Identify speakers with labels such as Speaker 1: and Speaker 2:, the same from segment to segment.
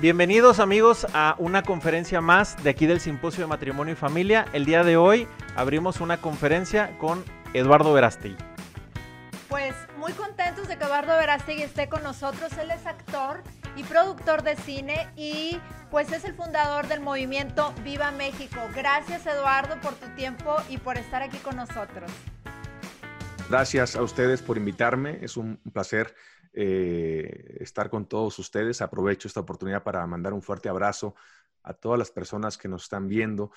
Speaker 1: Bienvenidos amigos a una conferencia más de aquí del Simposio de Matrimonio y Familia. El día de hoy abrimos una conferencia con Eduardo Verástegui.
Speaker 2: Pues muy contentos de que Eduardo Verástegui esté con nosotros. Él es actor y productor de cine y pues es el fundador del movimiento Viva México. Gracias Eduardo por tu tiempo y por estar aquí con nosotros.
Speaker 3: Gracias a ustedes por invitarme. Es un placer eh, estar con todos ustedes. Aprovecho esta oportunidad para mandar un fuerte abrazo a todas las personas que nos están viendo,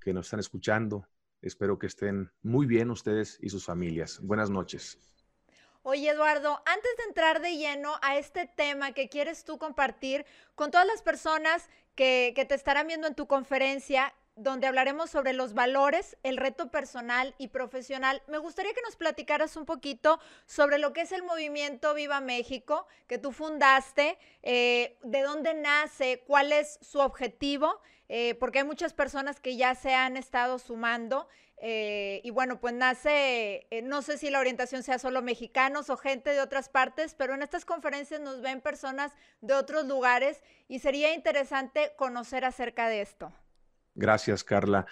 Speaker 3: que nos están escuchando. Espero que estén muy bien ustedes y sus familias. Buenas noches.
Speaker 2: Oye, Eduardo, antes de entrar de lleno a este tema que quieres tú compartir con todas las personas que, que te estarán viendo en tu conferencia, donde hablaremos sobre los valores, el reto personal y profesional. Me gustaría que nos platicaras un poquito sobre lo que es el movimiento Viva México que tú fundaste, eh, de dónde nace, cuál es su objetivo, eh, porque hay muchas personas que ya se han estado sumando. Eh, y bueno, pues nace, no sé si la orientación sea solo mexicanos o gente de otras partes, pero en estas conferencias nos ven personas de otros lugares y sería interesante conocer acerca de esto.
Speaker 3: Gracias, Carla.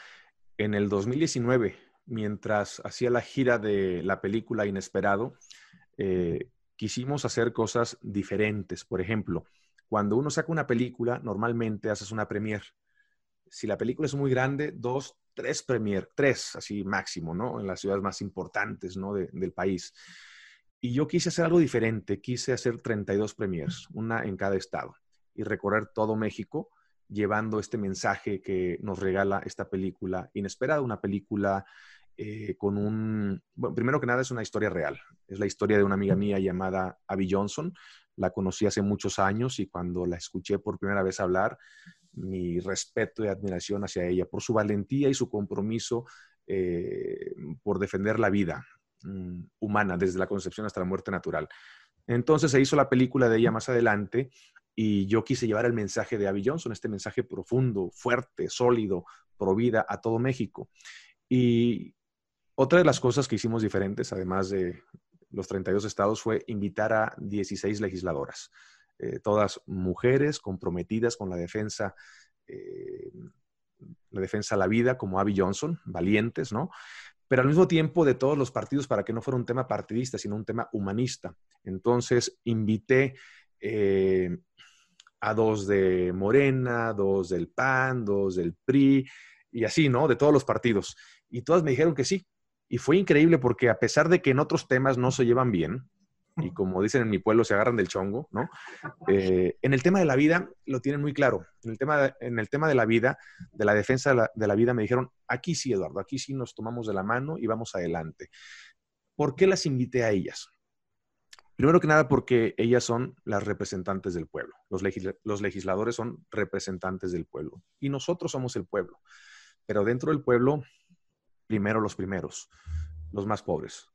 Speaker 3: En el 2019, mientras hacía la gira de la película Inesperado, eh, quisimos hacer cosas diferentes. Por ejemplo, cuando uno saca una película, normalmente haces una premier. Si la película es muy grande, dos, tres premier, tres así máximo, ¿no? En las ciudades más importantes, ¿no? del país. Y yo quise hacer algo diferente, quise hacer 32 premiers, una en cada estado, y recorrer todo México llevando este mensaje que nos regala esta película inesperada, una película eh, con un, bueno, primero que nada es una historia real, es la historia de una amiga mía llamada Abby Johnson, la conocí hace muchos años y cuando la escuché por primera vez hablar, mi respeto y admiración hacia ella por su valentía y su compromiso eh, por defender la vida mm, humana desde la concepción hasta la muerte natural. Entonces se hizo la película de ella más adelante y yo quise llevar el mensaje de Abby Johnson, este mensaje profundo, fuerte, sólido, pro vida a todo México. Y otra de las cosas que hicimos diferentes, además de los 32 estados, fue invitar a 16 legisladoras, eh, todas mujeres comprometidas con la defensa, eh, la defensa a la vida, como Abby Johnson, valientes, ¿no? Pero al mismo tiempo de todos los partidos para que no fuera un tema partidista, sino un tema humanista. Entonces, invité eh, a dos de Morena, dos del PAN, dos del PRI, y así, ¿no? De todos los partidos. Y todas me dijeron que sí. Y fue increíble porque a pesar de que en otros temas no se llevan bien, y como dicen en mi pueblo, se agarran del chongo, ¿no? Eh, en el tema de la vida lo tienen muy claro. En el tema de, en el tema de la vida, de la defensa de la, de la vida, me dijeron, aquí sí, Eduardo, aquí sí nos tomamos de la mano y vamos adelante. ¿Por qué las invité a ellas? Primero que nada porque ellas son las representantes del pueblo. Los, legisladores son representantes del pueblo y nosotros somos el pueblo. Pero dentro del pueblo, primero los primeros, los más pobres,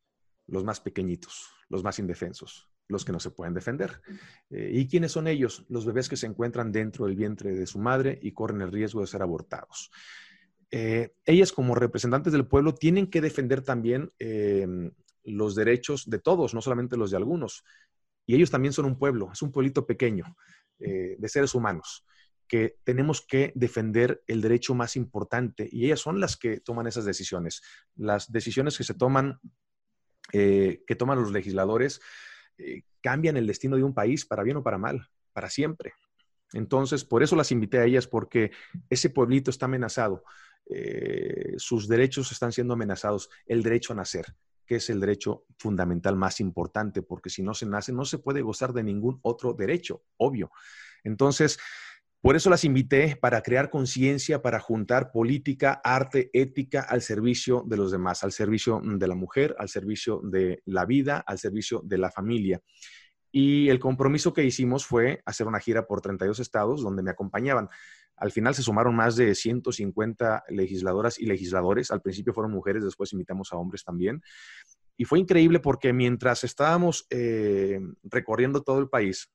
Speaker 3: los más pequeñitos, los más indefensos, los que no se pueden defender. Eh, ¿Y quiénes son ellos? Los bebés que se encuentran dentro del vientre de su madre y corren el riesgo de ser abortados. Eh, ellas como representantes del pueblo tienen que defender también eh, los derechos de todos, no solamente los de algunos. Y ellos también son un pueblo, es un pueblito pequeño eh, de seres humanos que tenemos que defender el derecho más importante y ellas son las que toman esas decisiones. Las decisiones que se toman, eh, que toman los legisladores, eh, cambian el destino de un país para bien o para mal, para siempre. Entonces, por eso las invité a ellas, porque ese pueblito está amenazado, sus derechos están siendo amenazados, el derecho a nacer, que es el derecho fundamental más importante, porque si no se nace, no se puede gozar de ningún otro derecho, obvio. Entonces, por eso las invité para crear conciencia, para juntar política, arte, ética al servicio de los demás, al servicio de la mujer, al servicio de la vida, al servicio de la familia. Y el compromiso que hicimos fue hacer una gira por 32 estados donde me acompañaban. Al final se sumaron más de 150 legisladoras y legisladores. Al principio fueron mujeres, después invitamos a hombres también. Y fue increíble porque mientras estábamos eh, recorriendo todo el país,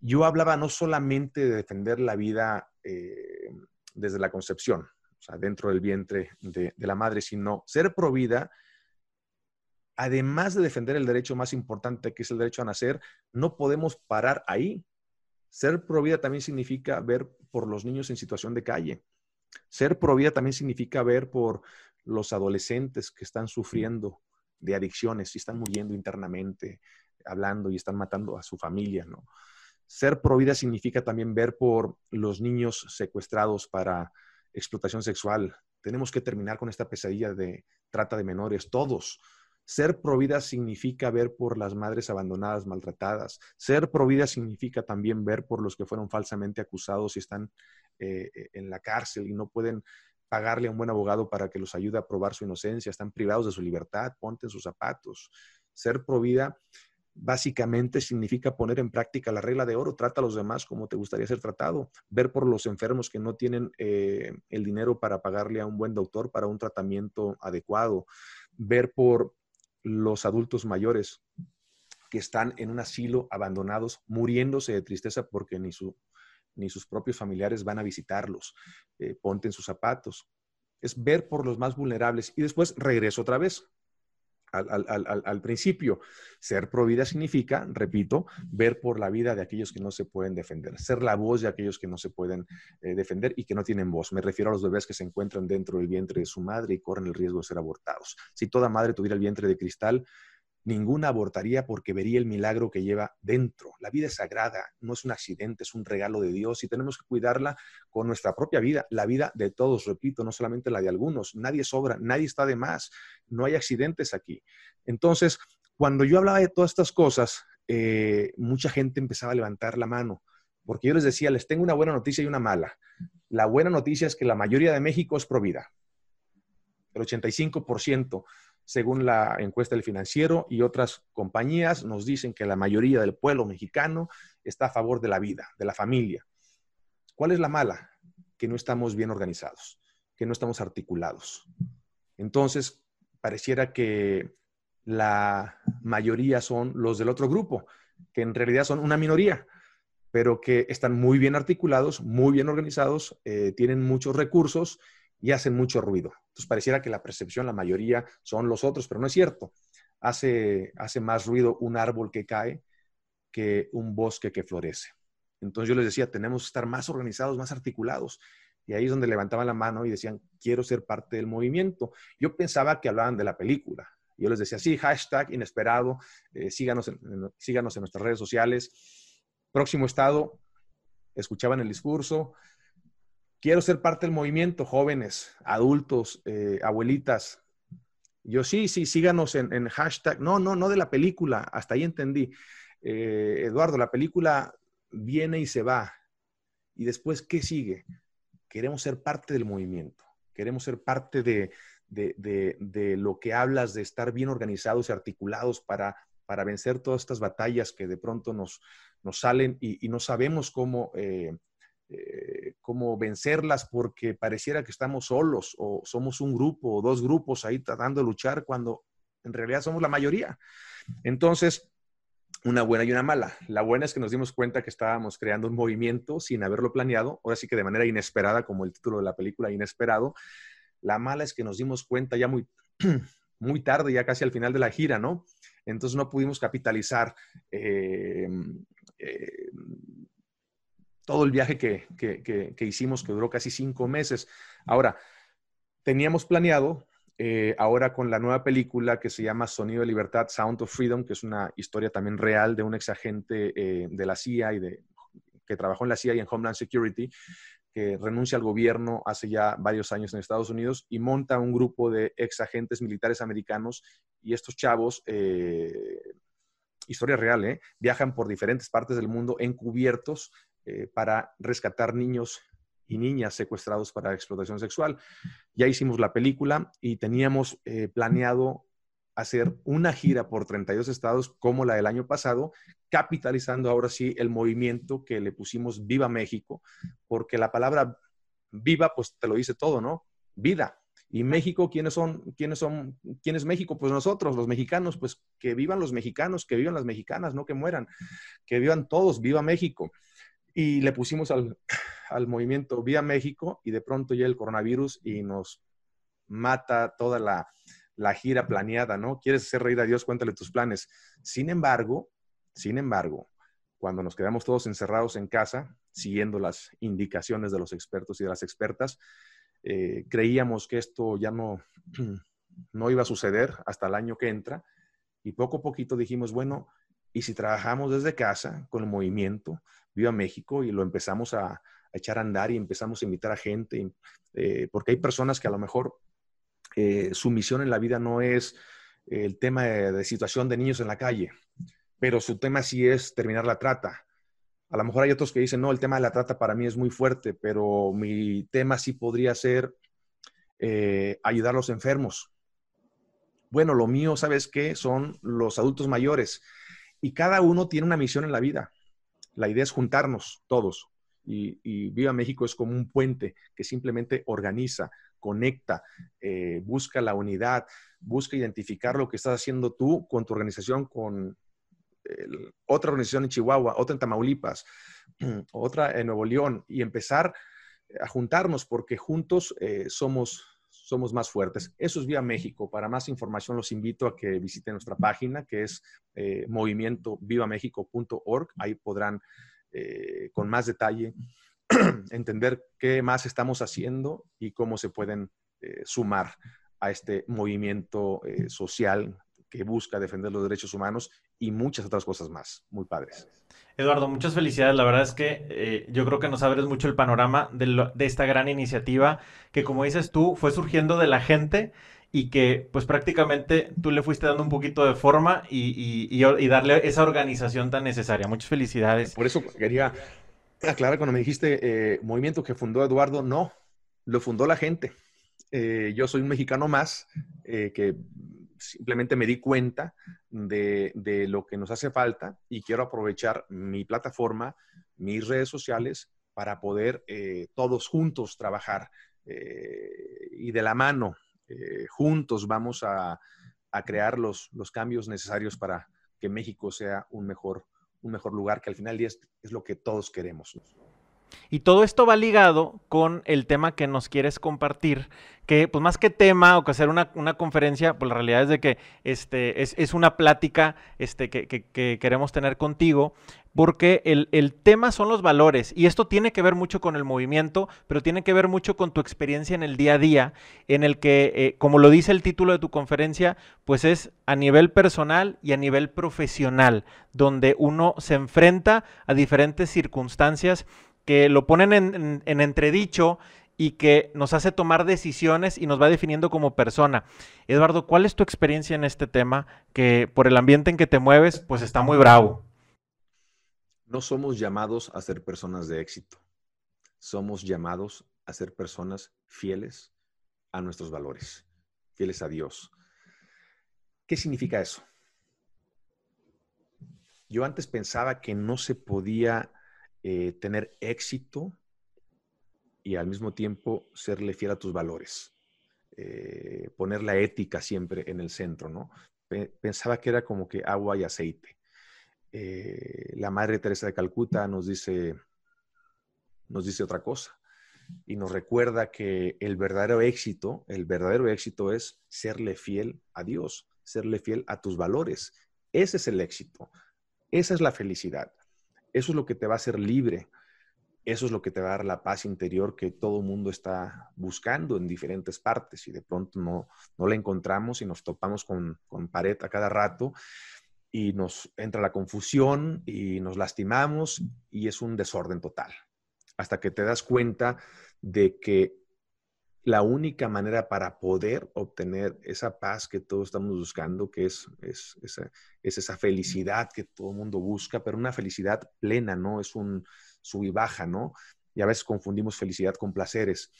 Speaker 3: yo hablaba no solamente de defender la vida eh, desde la concepción, o sea, dentro del vientre de, de la madre, sino ser provida, además de defender el derecho más importante, que es el derecho a nacer, no podemos parar ahí Ser pro vida también significa ver por los niños en situación de calle. Ser pro vida también significa ver por los adolescentes que están sufriendo de adicciones y están muriendo internamente, hablando y están matando a su familia, ¿no? Ser pro vida significa también ver por los niños secuestrados para explotación sexual. Tenemos que terminar con esta pesadilla de trata de menores, todos. Ser provida significa ver por las madres abandonadas, maltratadas. Ser provida significa también ver por los que fueron falsamente acusados y están eh, eh, en la cárcel y no pueden pagarle a un buen abogado para que los ayude a probar su inocencia, están privados de su libertad, ponte en sus zapatos. Ser provida básicamente significa poner en práctica la regla de oro, trata a los demás como te gustaría ser tratado, ver por los enfermos que no tienen eh, el dinero para pagarle a un buen doctor para un tratamiento adecuado, ver por los adultos mayores que están en un asilo abandonados, muriéndose de tristeza porque ni, su, ni sus propios familiares van a visitarlos. Eh, ponte en sus zapatos. Es ver por los más vulnerables y después regreso otra vez al, principio. Ser pro vida significa, repito, ver por la vida de aquellos que no se pueden defender, ser la voz de aquellos que no se pueden eh, defender y que no tienen voz. Me refiero a los bebés que se encuentran dentro del vientre de su madre y corren el riesgo de ser abortados. Si toda madre tuviera el vientre de cristal, ninguna abortaría porque vería el milagro que lleva dentro. La vida es sagrada, no es un accidente, es un regalo de Dios y tenemos que cuidarla con nuestra propia vida, la vida de todos, repito, no solamente la de algunos. Nadie sobra, nadie está de más, no hay accidentes aquí. Entonces, cuando yo hablaba de todas estas cosas, eh, mucha gente empezaba a levantar la mano, porque yo les decía, les tengo una buena noticia y una mala. La buena noticia es que la mayoría de México es pro vida. El 85% según la encuesta del financiero y otras compañías, nos dicen que la mayoría del pueblo mexicano está a favor de la vida, de la familia. ¿Cuál es la mala? Que no estamos bien organizados, que no estamos articulados. Entonces, pareciera que la mayoría son los del otro grupo, que en realidad son una minoría, pero que están muy bien articulados, muy bien organizados, eh, tienen muchos recursos y hacen mucho ruido. Entonces pareciera que la percepción, la mayoría son los otros, pero no es cierto. Hace, hace más ruido un árbol que cae que un bosque que florece. Entonces yo les decía, tenemos que estar más organizados, más articulados. Y ahí es donde levantaban la mano y decían, quiero ser parte del movimiento. Yo pensaba que hablaban de la película. Yo les decía, sí, hashtag inesperado, eh, síganos, síganos en nuestras redes sociales. Próximo estado, escuchaban el discurso, quiero ser parte del movimiento, jóvenes, adultos, eh, abuelitas. Yo sí, sí, síganos en, hashtag. No, no, no de la película, hasta ahí entendí. Eh, Eduardo, la película viene y se va. ¿Y después qué sigue? Queremos ser parte del movimiento, queremos ser parte de, lo que hablas, de estar bien organizados y articulados para, para vencer todas estas batallas que de pronto nos, nos salen y, no sabemos cómo eh, eh, cómo vencerlas porque pareciera que estamos solos o somos un grupo o dos grupos ahí tratando de luchar cuando en realidad somos la mayoría. Entonces, una buena y una mala. La buena es que nos dimos cuenta que estábamos creando un movimiento sin haberlo planeado, ahora sí que de manera inesperada, como el título de la película, inesperado. La mala es que nos dimos cuenta ya muy, muy tarde, ya casi al final de la gira, ¿no? Entonces no pudimos capitalizar eh, eh, todo el viaje que, hicimos, que duró casi cinco meses. Ahora, teníamos planeado, eh, ahora con la nueva película que se llama Sonido de Libertad, Sound of Freedom, que es una historia también real de un ex agente eh, de la CIA y de, que trabajó en la CIA y en Homeland Security, que renuncia al gobierno hace ya varios años en Estados Unidos y monta un grupo de ex agentes militares americanos y estos chavos, eh, historia real, viajan por diferentes partes del mundo encubiertos eh, para rescatar niños y niñas secuestrados para explotación sexual. Ya hicimos la película y teníamos eh, planeado hacer una gira por 32 estados como la del año pasado, capitalizando ahora sí el movimiento que le pusimos Viva México, porque la palabra viva pues te lo dice todo, ¿no? Vida. Y México, ¿quiénes son? ¿Quiénes son? ¿Quién es México? Pues nosotros, los mexicanos, pues que vivan los mexicanos, que vivan las mexicanas, no que mueran, que vivan todos, viva México y le pusimos al, movimiento Vía México y de pronto ya el coronavirus y nos mata toda la, gira planeada, ¿no? ¿Quieres hacer reír a Dios? Cuéntale tus planes. Sin embargo, sin embargo, cuando nos quedamos todos encerrados en casa, siguiendo las indicaciones de los expertos y de las expertas, eh, creíamos que esto ya no, no iba a suceder hasta el año que entra y poco a poquito dijimos, bueno, ¿y si trabajamos desde casa con el movimiento Viva México y lo empezamos a, echar a andar y empezamos a invitar a gente? Eh, porque hay personas que a lo mejor eh, su misión en la vida no es el tema de, situación de niños en la calle, pero su tema sí es terminar la trata. A lo mejor hay otros que dicen, no, el tema de la trata para mí es muy fuerte, pero mi tema sí podría ser eh, ayudar a los enfermos. Bueno, lo mío, ¿sabes qué? Son los adultos mayores y cada uno tiene una misión en la vida. La idea es juntarnos todos. Y, Viva México es como un puente que simplemente organiza, conecta, eh, busca la unidad, busca identificar lo que estás haciendo tú con tu organización, con otra organización en Chihuahua, otra en Tamaulipas, otra en Nuevo León y empezar a juntarnos porque juntos eh, somos, somos más fuertes. Eso es Vía México. Para más información los invito a que visiten nuestra página que es eh, movimientovivamexico.org. Ahí podrán eh, con más detalle entender qué más estamos haciendo y cómo se pueden eh, sumar a este movimiento social que busca defender los derechos humanos y muchas otras cosas más. Muy padres.
Speaker 1: Eduardo, muchas felicidades. La verdad es que eh, yo creo que nos abres mucho el panorama de, esta gran iniciativa que, como dices tú, fue surgiendo de la gente y que pues prácticamente tú le fuiste dando un poquito de forma y, darle esa organización tan necesaria. Muchas felicidades.
Speaker 3: Por eso quería aclarar cuando me dijiste eh, movimiento que fundó Eduardo, no, lo fundó la gente. Eh, yo soy un mexicano más que simplemente me di cuenta de, lo que nos hace falta y quiero aprovechar mi plataforma, mis redes sociales, para poder eh, todos juntos trabajar eh, y de la mano, eh, juntos vamos a, crear los, cambios necesarios para que México sea un mejor, un mejor lugar, que al final es, es lo que todos queremos.
Speaker 1: Y todo esto va ligado con el tema que nos quieres compartir, que pues más que tema o que hacer una, conferencia, pues la realidad es de que este, es, una plática este, que, queremos tener contigo, porque el, tema son los valores y esto tiene que ver mucho con el movimiento, pero tiene que ver mucho con tu experiencia en el día a día, en el que, eh, como lo dice el título de tu conferencia, pues es a nivel personal y a nivel profesional, donde uno se enfrenta a diferentes circunstancias que lo ponen en, entredicho y que nos hace tomar decisiones y nos va definiendo como persona. Eduardo, ¿cuál es tu experiencia en este tema que por el ambiente en que te mueves, pues está muy bravo?
Speaker 3: No somos llamados a ser personas de éxito. Somos llamados a ser personas fieles a nuestros valores, fieles a Dios. ¿Qué significa eso? Yo antes pensaba que no se podía eh, tener éxito y al mismo tiempo serle fiel a tus valores. Eh, poner la ética siempre en el centro, ¿no? Pensaba que era como que agua y aceite. Eh, la Madre Teresa de Calcuta nos dice, nos dice otra cosa y nos recuerda que el verdadero éxito, el verdadero éxito es serle fiel a Dios, serle fiel a tus valores. Ese es el éxito, esa es la felicidad. Eso es lo que te va a hacer libre. Eso es lo que te va a dar la paz interior que todo mundo está buscando en diferentes partes y de pronto no, no la encontramos y nos topamos con, con pared a cada rato y nos entra la confusión y nos lastimamos y es un desorden total. Hasta que te das cuenta de que la única manera para poder obtener esa paz que todos estamos buscando, que es, es, esa, felicidad que todo el mundo busca, pero una felicidad plena, ¿no? Es un sub y baja, ¿no? Y a veces confundimos felicidad con placeres.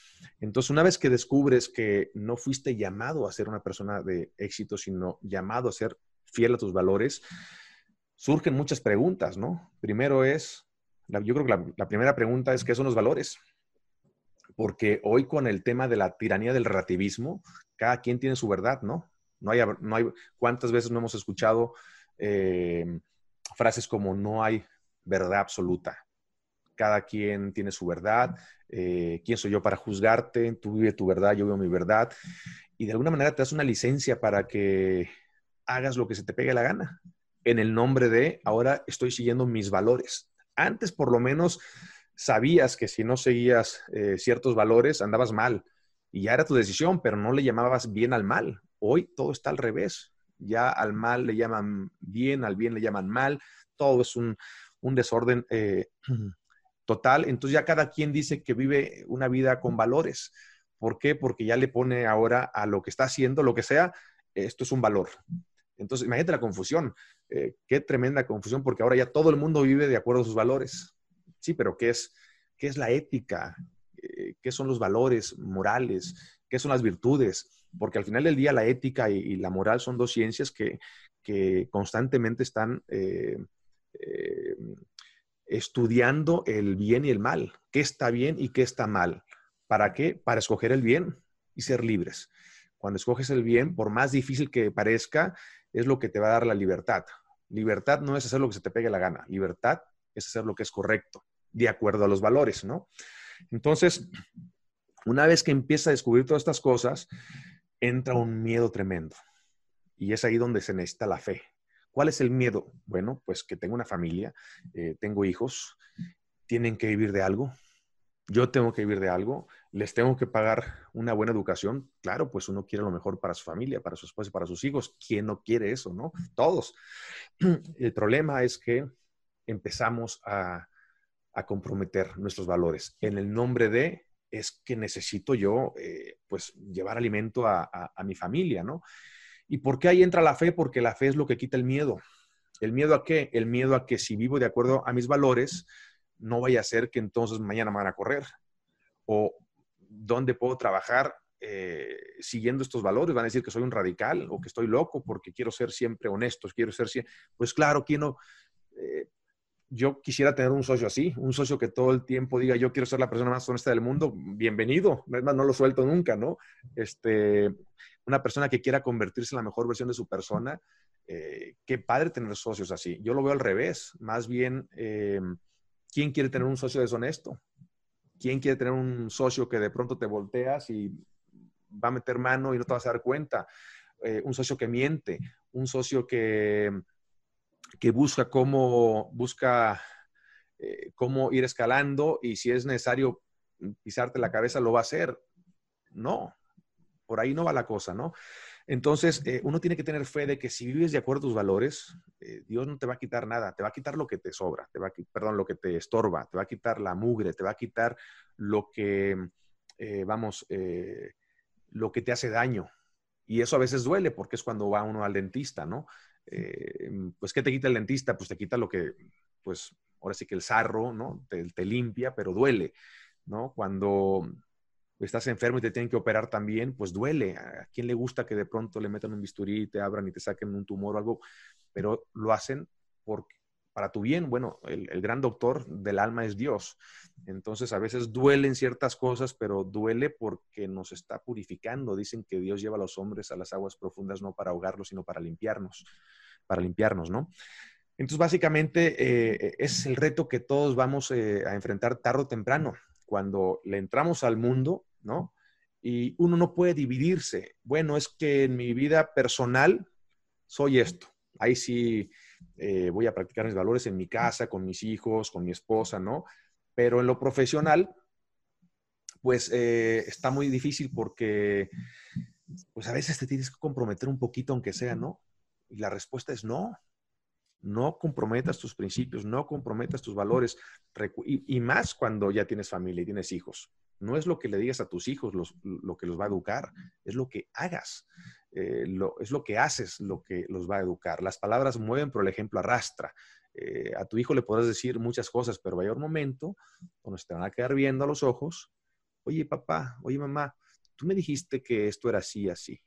Speaker 3: Entonces, una vez que descubres que no fuiste llamado a ser una persona de éxito, sino llamado a ser fiel a tus valores, surgen muchas preguntas, ¿no? Primero es, yo creo que la, la primera pregunta es, ¿qué son los valores? Porque hoy con el tema de la tiranía del relativismo, cada quien tiene su verdad, ¿no? No hay, ¿cuántas veces no hemos escuchado eh, frases como no hay verdad absoluta? Cada quien tiene su verdad. Eh, ¿Quién soy yo para juzgarte? Tú vives tu verdad, yo vivo mi verdad. Y de alguna manera te das una licencia para que hagas lo que se te pegue la gana. en el nombre de, ahora estoy siguiendo mis valores. Antes por lo menos sabías que si no seguías eh, ciertos valores andabas mal y ya era tu decisión, pero no le llamabas bien al mal. Hoy todo está al revés. Ya al mal le llaman bien, al bien le llaman mal. Todo es un, desorden eh, total. Entonces ya cada quien dice que vive una vida con valores. ¿Por qué? Porque ya le pone ahora a lo que está haciendo, lo que sea, esto es un valor. Entonces, imagínate la confusión. Eh, qué tremenda confusión, porque ahora ya todo el mundo vive de acuerdo a sus valores. Sí, pero ¿qué es, qué es la ética? Eh, ¿Qué son los valores morales? ¿Qué son las virtudes? Porque al final del día la ética y, la moral son dos ciencias que, constantemente están eh, estudiando el bien y el mal. ¿Qué está bien y qué está mal? ¿Para qué? Para escoger el bien y ser libres. Cuando escoges el bien, por más difícil que parezca, es lo que te va a dar la libertad. Libertad no es hacer lo que se te pegue la gana. Libertad es hacer lo que es correcto, de acuerdo a los valores, ¿no? Entonces, una vez que empieza a descubrir todas estas cosas, entra un miedo tremendo. Y es ahí donde se necesita la fe. ¿Cuál es el miedo? Bueno, pues que tengo una familia, eh, tengo hijos, tienen que vivir de algo, yo tengo que vivir de algo, les tengo que pagar una buena educación. Claro, pues uno quiere lo mejor para su familia, para su esposa para sus hijos. ¿Quién no quiere eso, no? Todos. El problema es que empezamos a, comprometer nuestros valores. En el nombre de, es que necesito yo, eh, pues, llevar alimento a, a mi familia, ¿no? ¿Y por qué ahí entra la fe? Porque la fe es lo que quita el miedo. ¿El miedo a qué? El miedo a que si vivo de acuerdo a mis valores, no vaya a ser que entonces mañana me van a correr. O dónde puedo trabajar eh, siguiendo estos valores. Van a decir que soy un radical o que estoy loco porque quiero ser siempre honesto, quiero ser siempre... Pues claro, ¿quién no? Eh, yo quisiera tener un socio así, un socio que todo el tiempo diga, yo quiero ser la persona más honesta del mundo, bienvenido, no lo suelto nunca, ¿no? Este, una persona que quiera convertirse en la mejor versión de su persona, eh, qué padre tener socios así. Yo lo veo al revés, más bien ¿Quién quiere tener un socio deshonesto? ¿Quién quiere tener un socio que de pronto te volteas y va a meter mano y no te vas a dar cuenta? Eh, un socio que miente, un socio que, que busca cómo, busca, eh, cómo ir escalando y si es necesario pisarte la cabeza, lo va a hacer. No, por ahí no va la cosa, ¿no? Entonces, eh, uno tiene que tener fe de que si vives de acuerdo a tus valores, eh, Dios no te va a quitar nada, te va a quitar lo que te sobra, te va a, perdón, lo que te estorba, te va a quitar la mugre, te va a quitar lo que, vamos, lo que te hace daño. Y eso a veces duele porque es cuando va uno al dentista, ¿no? Pues, ¿qué te quita el dentista? Pues te quita lo que, pues, ahora sí que el sarro, ¿no? Te, limpia, pero duele, ¿no? Cuando estás enfermo y te tienen que operar también, pues duele. ¿A quién le gusta que de pronto le metan un bisturí te abran y te saquen un tumor o algo? Pero lo hacen porque, para tu bien. Bueno, el, gran doctor del alma es Dios. Entonces, a veces duelen ciertas cosas, pero duele porque nos está purificando. Dicen que Dios lleva a los hombres a las aguas profundas no para ahogarlos, sino para limpiarnos, para limpiarnos, ¿no? Entonces, básicamente, eh, es el reto que todos vamos eh, a enfrentar tarde o temprano. Cuando le entramos al mundo, ¿no? Y uno no puede dividirse. Bueno, es que en mi vida personal soy esto. Ahí sí eh, voy a practicar mis valores en mi casa, con mis hijos, con mi esposa, ¿no? Pero en lo profesional, pues está muy difícil porque, pues a veces te tienes que comprometer un poquito, aunque sea, ¿no? Y la respuesta es no. No comprometas tus principios, no comprometas tus valores, y más cuando ya tienes familia y tienes hijos no es lo que le digas a tus hijos lo que los va a educar, es lo que hagas, eh, es lo que haces lo que los va a educar. Las palabras mueven, pero el ejemplo arrastra. Eh, a tu hijo le podrás decir muchas cosas, pero va a un momento donde te van a quedar viendo a los ojos. Oye, papá, oye, mamá, tú me dijiste que esto era así, así.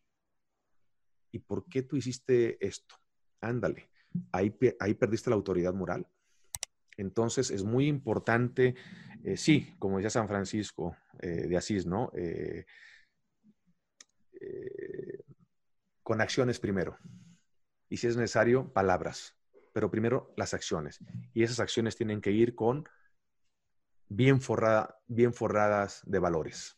Speaker 3: ¿Y por qué tú hiciste esto? Ándale, ahí, ahí perdiste la autoridad moral. Entonces es muy importante, eh, sí, como decía San Francisco eh, de Asís, ¿no? Eh, con acciones primero. Y si es necesario, palabras. Pero primero las acciones. Y esas acciones tienen que ir con bien, bien forradas de valores.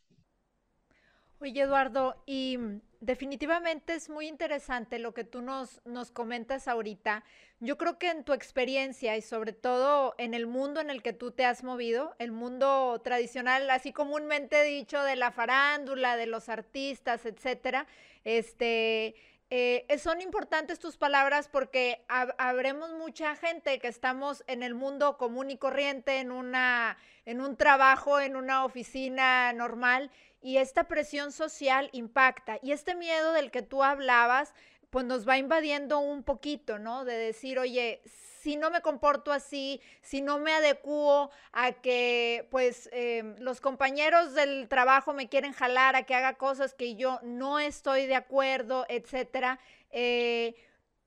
Speaker 2: Oye, Eduardo, y mm, definitivamente es muy interesante lo que tú nos, nos comentas ahorita. Yo creo que en tu experiencia y sobre todo en el mundo en el que tú te has movido, el mundo tradicional, así comúnmente dicho, de la farándula, de los artistas, etcétera, este, eh, son importantes tus palabras porque habremos mucha gente que estamos en el mundo común y corriente, en, una, en un trabajo, en una oficina normal, y esta presión social impacta. Y este miedo del que tú hablabas, pues nos va invadiendo un poquito, ¿no? De decir, oye, si no me comporto así, si no me adecuo a que pues em, los compañeros del trabajo me quieren jalar a que haga cosas que yo no estoy de acuerdo, etcétera. Eh,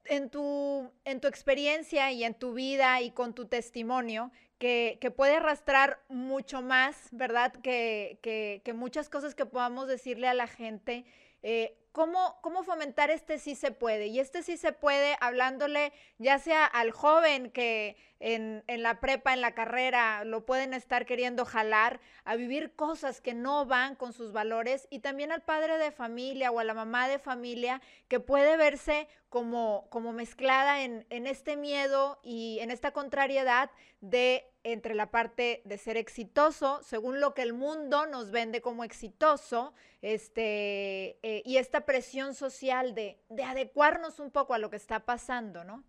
Speaker 2: en tu, en tu experiencia y en tu vida y con tu testimonio, que, puede arrastrar mucho más, ¿verdad? Que, que, muchas cosas que podamos decirle a la gente. Eh, ¿Cómo, ¿Cómo fomentar este sí se puede? Y este sí se puede hablándole ya sea al joven que en, en, la prepa, en la carrera, lo pueden estar queriendo jalar a vivir cosas que no van con sus valores y también al padre de familia o a la mamá de familia que puede verse como, como mezclada en, en este miedo y en esta contrariedad de entre la parte de ser exitoso, según lo que el mundo nos vende como exitoso, este, eh, y esta presión social de, de adecuarnos un poco a lo que está pasando, ¿no?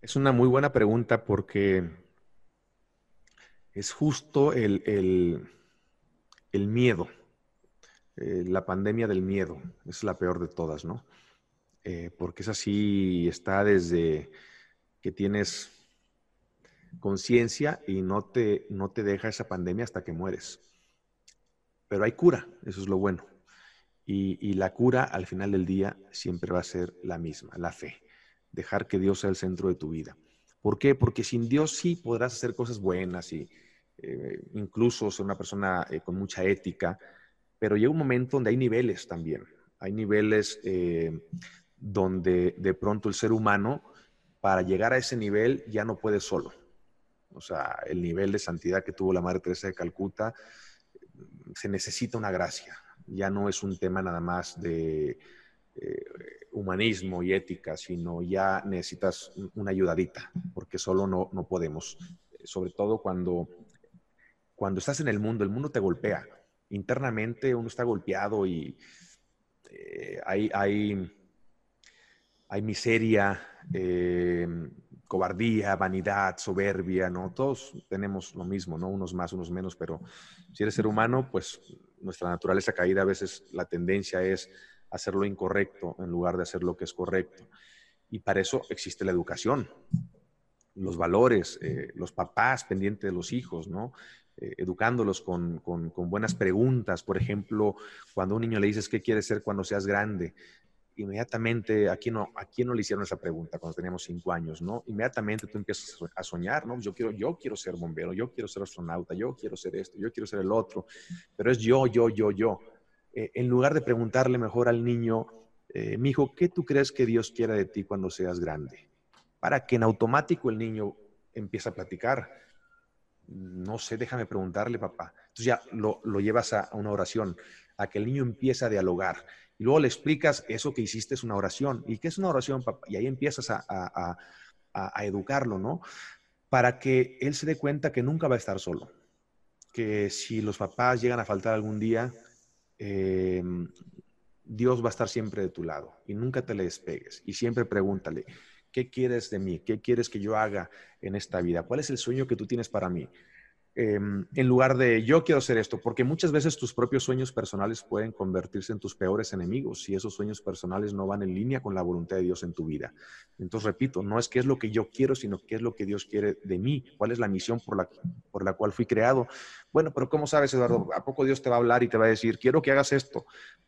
Speaker 3: Es una muy buena pregunta porque es justo el, miedo, eh, la pandemia del miedo, es la peor de todas, ¿no? Eh, porque es así, está desde que tienes conciencia y no te, no te deja esa pandemia hasta que mueres. Pero hay cura, eso es lo bueno. Y, y la cura al final del día siempre va a ser la misma, la fe dejar que Dios sea el centro de tu vida. ¿Por qué? Porque sin Dios sí podrás hacer cosas buenas y eh, incluso ser una persona eh, con mucha ética, pero llega un momento donde hay niveles también. Hay niveles eh, donde de pronto el ser humano, para llegar a ese nivel, ya no puede solo. O sea, el nivel de santidad que tuvo la Madre Teresa de Calcuta, se necesita una gracia. Ya no es un tema nada más de humanismo y ética, sino ya necesitas una ayudadita, porque solo no, no podemos. Sobre todo cuando, cuando estás en el mundo, el mundo te golpea. Internamente uno está golpeado y eh, hay, hay, hay, miseria, eh, cobardía, vanidad, soberbia, ¿no? Todos tenemos lo mismo, ¿no? Unos más, unos menos, pero si eres ser humano, pues nuestra naturaleza caída a veces la tendencia es hacer lo incorrecto en lugar de hacer lo que es correcto. Y para eso existe la educación, los valores, eh, los papás pendientes de los hijos, ¿no? Eh, educándolos con, buenas preguntas. Por ejemplo, cuando a un niño le dices qué quieres ser cuando seas grande, inmediatamente, aquí no, aquí no le hicieron esa pregunta cuando teníamos cinco años, ¿no? Inmediatamente tú empiezas a soñar, ¿no? Yo quiero, yo quiero ser bombero, yo quiero ser astronauta, yo quiero ser esto, yo quiero ser el otro, pero es yo, yo, yo, yo. Eh, en lugar de preguntarle mejor al niño, eh, mi hijo, ¿qué tú crees que Dios quiera de ti cuando seas grande? Para que en automático el niño empiece a platicar. No sé, déjame preguntarle, papá. Entonces ya lo, llevas a, una oración, a que el niño empiece a dialogar. Y luego le explicas, eso que hiciste es una oración. ¿Y qué es una oración, papá? Y ahí empiezas a, a educarlo, ¿no? Para que él se dé cuenta que nunca va a estar solo. Que si los papás llegan a faltar algún día, Em, Dios va a estar siempre de tu lado y nunca te le despegues y siempre pregúntale, ¿qué quieres de mí? ¿Qué quieres que yo haga en esta vida? ¿Cuál es el sueño que tú tienes para mí? Em, en lugar de yo quiero hacer esto, porque muchas veces tus propios sueños personales pueden convertirse en tus peores enemigos si esos sueños personales no van en línea con la voluntad de Dios en tu vida. Entonces, repito, no es qué es lo que yo quiero, sino qué es lo que Dios quiere de mí, cuál es la misión por la, por la cual fui creado. Bueno, pero ¿cómo sabes, Eduardo? ¿A poco Dios te va a hablar y te va a decir, quiero que hagas esto?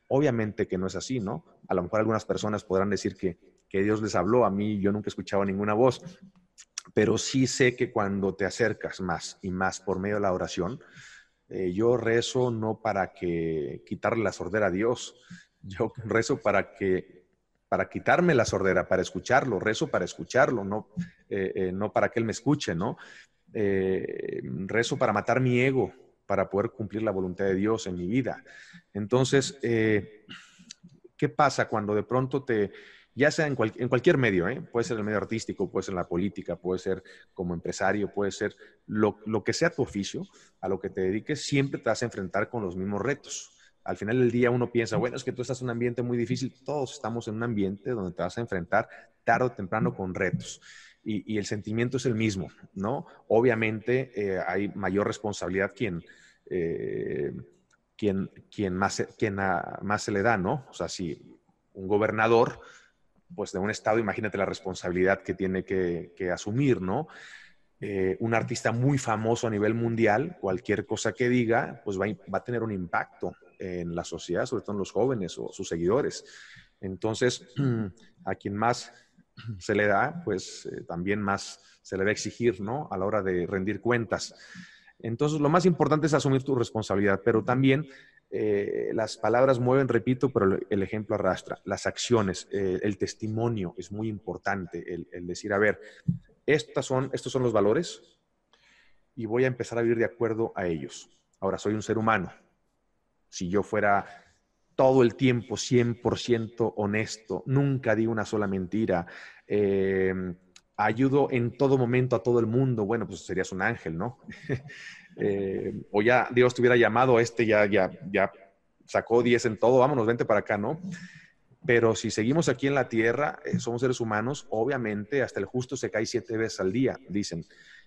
Speaker 3: Obviamente que no es así, ¿no? A lo mejor algunas personas podrán decir que, que Dios les habló, a mí yo nunca he escuchado ninguna voz, pero sí sé que cuando te acercas más y más por medio de la oración, eh, yo rezo no para que quitarle la sordera a Dios, yo rezo para que para quitarme la sordera, para escucharlo, rezo para escucharlo, no, eh, eh, no para que Él me escuche, ¿no? rezo para matar mi ego, para poder cumplir la voluntad de Dios en mi vida. Entonces, ¿qué pasa cuando de pronto te, ya sea en, cualquier medio, ¿eh? puede ser el medio artístico, puede ser en la política, puede ser como empresario, puede ser lo, que sea tu oficio, a lo que te dediques, siempre te vas a enfrentar con los mismos retos. Al final del día uno piensa, bueno, es que tú estás en un ambiente muy difícil, todos estamos en un ambiente donde te vas a enfrentar tarde o temprano con retos. Y, el sentimiento es el mismo, ¿no? Obviamente eh, hay mayor responsabilidad quien, eh, quien, quien, más, quien más se le da, ¿no? O sea, si un gobernador pues de un estado, imagínate la responsabilidad que tiene que, asumir, ¿no? Eh, un artista muy famoso a nivel mundial, cualquier cosa que diga, pues va, a tener un impacto en la sociedad, sobre todo en los jóvenes o sus seguidores. Entonces, a quien más se le da, pues eh, también más se le va a exigir, ¿no? A la hora de rendir cuentas. Entonces, lo más importante es asumir tu responsabilidad, pero también eh, las palabras mueven, repito, pero el ejemplo arrastra. Las acciones, eh, el testimonio es muy importante, el, decir, a ver, estas son, estos son los valores y voy a empezar a vivir de acuerdo a ellos. Ahora, soy un ser humano. Si yo fuera todo el tiempo 100% honesto, nunca digo una sola mentira, eh, ayudo en todo momento a todo el mundo, bueno, pues serías un ángel, ¿no? Eh, o ya Dios te hubiera llamado, este ya, ya, ya sacó 10 en todo, vámonos, vente para acá, ¿no? Pero si seguimos aquí en la tierra, eh, somos seres humanos, obviamente hasta el justo se cae siete veces al día, dicen.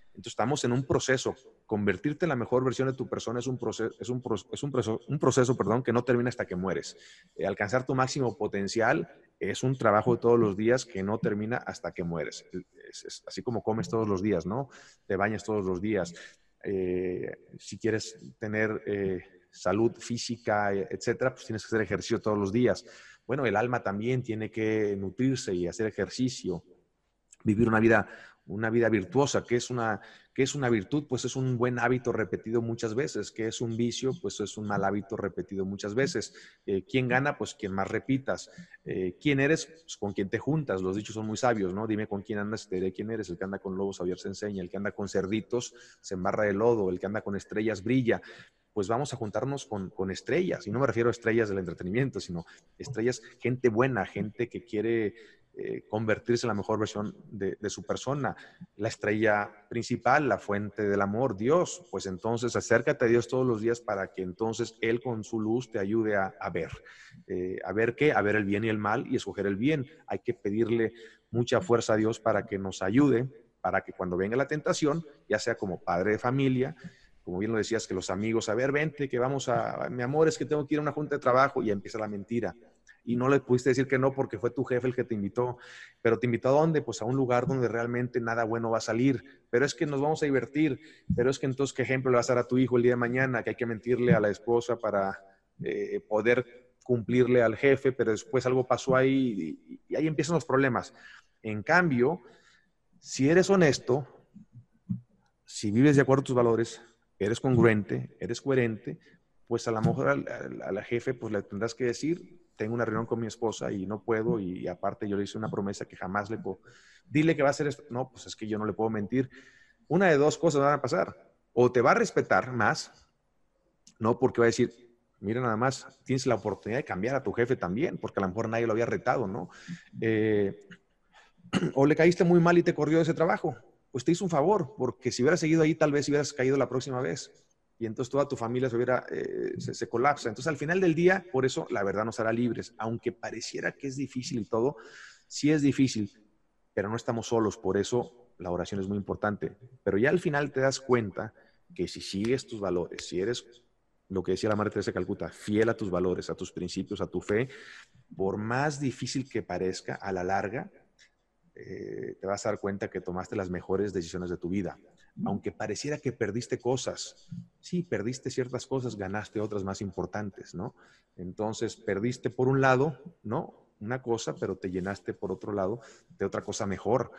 Speaker 3: Entonces estamos en un proceso. Convertirte en la mejor versión de tu persona es un proceso, es un, es un proceso, un proceso perdón, que no termina hasta que mueres. Eh, alcanzar tu máximo potencial es un trabajo de todos los días que no termina hasta que mueres. Es, así como comes todos los días, ¿no? Te bañas todos los días, eh, si quieres tener eh, salud física, etcétera, pues tienes que hacer ejercicio todos los días. Bueno, el alma también tiene que nutrirse y hacer ejercicio, vivir una vida, una vida virtuosa, que es una, que es una virtud, pues es un buen hábito repetido muchas veces, que es un vicio, pues es un mal hábito repetido muchas veces. Eh, ¿Quién gana? Pues quien más repitas. Eh, ¿Quién eres? Pues con quien te juntas. Los dichos son muy sabios, ¿no? Dime con quién andas, te diré quién eres. El que anda con lobos, Javier se enseña. El que anda con cerditos, se embarra de lodo. El que anda con estrellas, brilla pues vamos a juntarnos con, con, estrellas. Y no me refiero a estrellas del entretenimiento, sino estrellas, gente buena, gente que quiere eh, convertirse en la mejor versión de, su persona. La estrella principal, la fuente del amor, Dios. Pues entonces acércate a Dios todos los días para que entonces Él con su luz te ayude a, ver. Eh, ¿A ver qué? A ver el bien y el mal y escoger el bien. Hay que pedirle mucha fuerza a Dios para que nos ayude, para que cuando venga la tentación, ya sea como padre de familia, como bien lo decías, que los amigos, a ver, vente, que vamos a, mi amor, es que tengo que ir a una junta de trabajo y empieza la mentira y no le pudiste decir que no porque fue tu jefe el que te invitó. Pero te invitó a dónde? Pues a un lugar donde realmente nada bueno va a salir. Pero es que nos vamos a divertir. Pero es que entonces, ¿qué ejemplo le vas a dar a tu hijo el día de mañana? Que hay que mentirle a la esposa para eh, poder cumplirle al jefe, pero después algo pasó ahí y, ahí empiezan los problemas. En cambio, si eres honesto, si vives de acuerdo a tus valores, eres congruente, eres coherente, pues a lo mejor a, la jefe pues le tendrás que decir, tengo una reunión con mi esposa y no puedo y, aparte yo le hice una promesa que jamás le puedo, dile que va a hacer esto, no, pues es que yo no le puedo mentir. Una de dos cosas van a pasar, o te va a respetar más, no porque va a decir, mira nada más, tienes la oportunidad de cambiar a tu jefe también, porque a lo mejor nadie lo había retado, ¿no? Eh, o le caíste muy mal y te corrió ese trabajo, pues te hizo un favor, porque si hubieras seguido ahí, tal vez hubieras caído la próxima vez y entonces toda tu familia se, hubiera, eh, se, colapsa. Entonces al final del día, por eso la verdad nos hará libres, aunque pareciera que es difícil y todo, sí es difícil, pero no estamos solos, por eso la oración es muy importante. Pero ya al final te das cuenta que si sigues tus valores, si eres lo que decía la Madre Teresa de Calcuta, fiel a tus valores, a tus principios, a tu fe, por más difícil que parezca, a la larga, eh, te vas a dar cuenta que tomaste las mejores decisiones de tu vida aunque pareciera que perdiste cosas, sí, perdiste ciertas cosas, ganaste otras más importantes, ¿no? Entonces, perdiste por un lado, ¿no? Una cosa, pero te llenaste por otro lado de otra cosa mejor.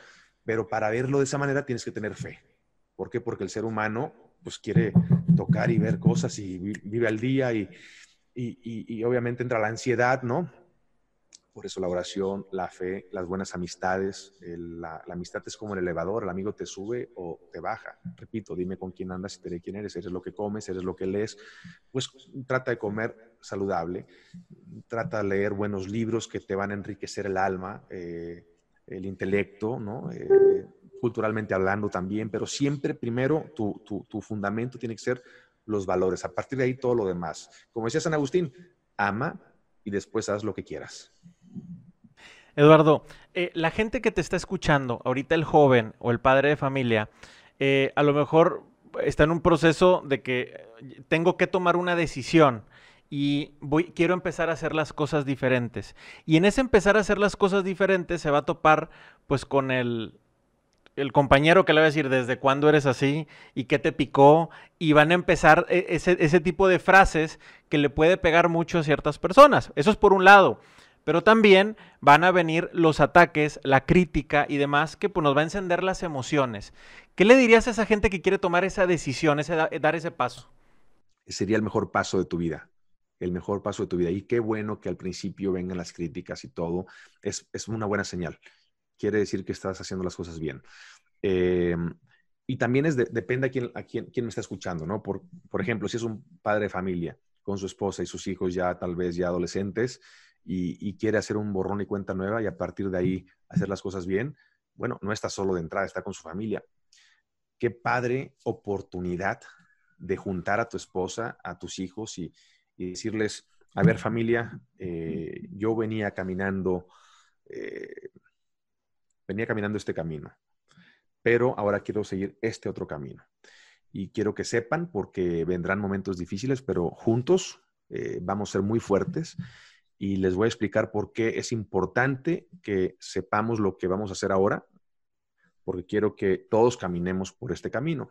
Speaker 3: Pero para verlo de esa manera tienes que tener fe. ¿Por qué? Porque el ser humano, pues, quiere tocar y ver cosas y vive al día y, y, y obviamente entra la ansiedad, ¿no? Por eso la oración, la fe, las buenas amistades, la, amistad es como el elevador, el amigo te sube o te baja. Repito, dime con quién andas y te diré quién eres, eres lo que comes, eres lo que lees. Pues trata de comer saludable, trata de leer buenos libros que te van a enriquecer el alma, eh, el intelecto, ¿no? Eh, culturalmente hablando también, pero siempre primero tu, tu fundamento tiene que ser los valores. A partir de ahí todo lo demás. Como decía San Agustín, ama y después haz lo que quieras.
Speaker 1: Eduardo, eh, la gente que te está escuchando, ahorita el joven o el padre de familia, eh, a lo mejor está en un proceso de que tengo que tomar una decisión y voy, quiero empezar a hacer las cosas diferentes. Y en ese empezar a hacer las cosas diferentes se va a topar pues con el, el compañero que le va a decir desde cuándo eres así y qué te picó y van a empezar ese, ese tipo de frases que le puede pegar mucho a ciertas personas. Eso es por un lado pero también van a venir los ataques, la crítica y demás que pues, nos va a encender las emociones. ¿Qué le dirías a esa gente que quiere tomar esa decisión, ese, dar ese paso?
Speaker 3: Sería el mejor paso de tu vida, el mejor paso de tu vida. Y qué bueno que al principio vengan las críticas y todo. Es, una buena señal. Quiere decir que estás haciendo las cosas bien. Em, y también es depende a quién, a quién, quién me está escuchando, ¿no? Por, por ejemplo, si es un padre de familia con su esposa y sus hijos ya tal vez ya adolescentes, y, quiere hacer un borrón y cuenta nueva y a partir de ahí hacer las cosas bien, bueno, no está solo de entrada, está con su familia. Qué padre oportunidad de juntar a tu esposa, a tus hijos y, decirles, a ver familia, eh, yo venía caminando, eh, venía caminando este camino, pero ahora quiero seguir este otro camino. Y quiero que sepan, porque vendrán momentos difíciles, pero juntos eh, vamos a ser muy fuertes y les voy a explicar por qué es importante que sepamos lo que vamos a hacer ahora, porque quiero que todos caminemos por este camino.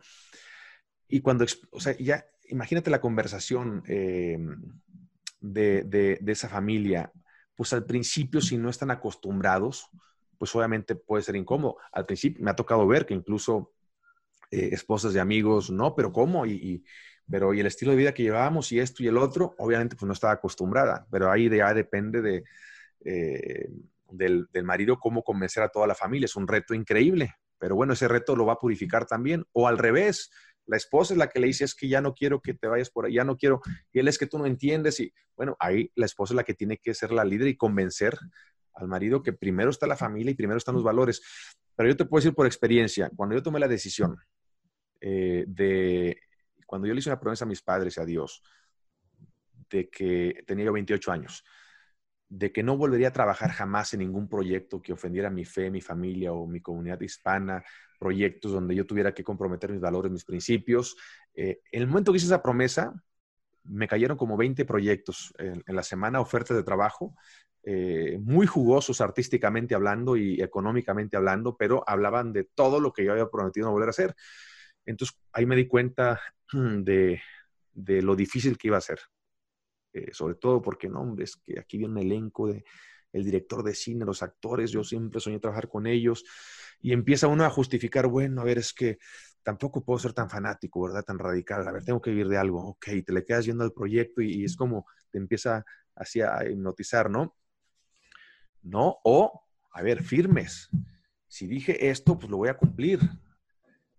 Speaker 3: Y cuando, o sea, ya imagínate la conversación eh, de, de, esa familia, pues al principio si no están acostumbrados, pues obviamente puede ser incómodo. Al principio me ha tocado ver que incluso eh, esposas de amigos, no, pero ¿cómo? y, pero y el estilo de vida que llevábamos y esto y el otro, obviamente pues no estaba acostumbrada, pero ahí ya depende de, eh, del, marido cómo convencer a toda la familia, es un reto increíble, pero bueno, ese reto lo va a purificar también, o al revés, la esposa es la que le dice es que ya no quiero que te vayas por ahí, ya no quiero, y él es que tú no entiendes, y bueno, ahí la esposa es la que tiene que ser la líder y convencer al marido que primero está la familia y primero están los valores. Pero yo te puedo decir por experiencia, cuando yo tomé la decisión eh, de cuando yo le hice una promesa a mis padres y a Dios de que tenía yo 28 años, de que no volvería a trabajar jamás en ningún proyecto que ofendiera mi fe, mi familia o mi comunidad hispana, proyectos donde yo tuviera que comprometer mis valores, mis principios. Eh, el momento que hice esa promesa, me cayeron como 20 proyectos en, la semana, ofertas de trabajo, eh, muy jugosos artísticamente hablando y económicamente hablando, pero hablaban de todo lo que yo había prometido no volver a hacer. Entonces ahí me di cuenta de, lo difícil que iba a ser. Eh, sobre todo porque, no, es que aquí viene un elenco de el director de cine, los actores, yo siempre soñé trabajar con ellos y empieza uno a justificar, bueno, a ver, es que tampoco puedo ser tan fanático, ¿verdad? Tan radical, a ver, tengo que vivir de algo, ok, te le quedas yendo al proyecto y, es como te empieza así a hipnotizar, ¿no? No, o, a ver, firmes. Si dije esto, pues lo voy a cumplir,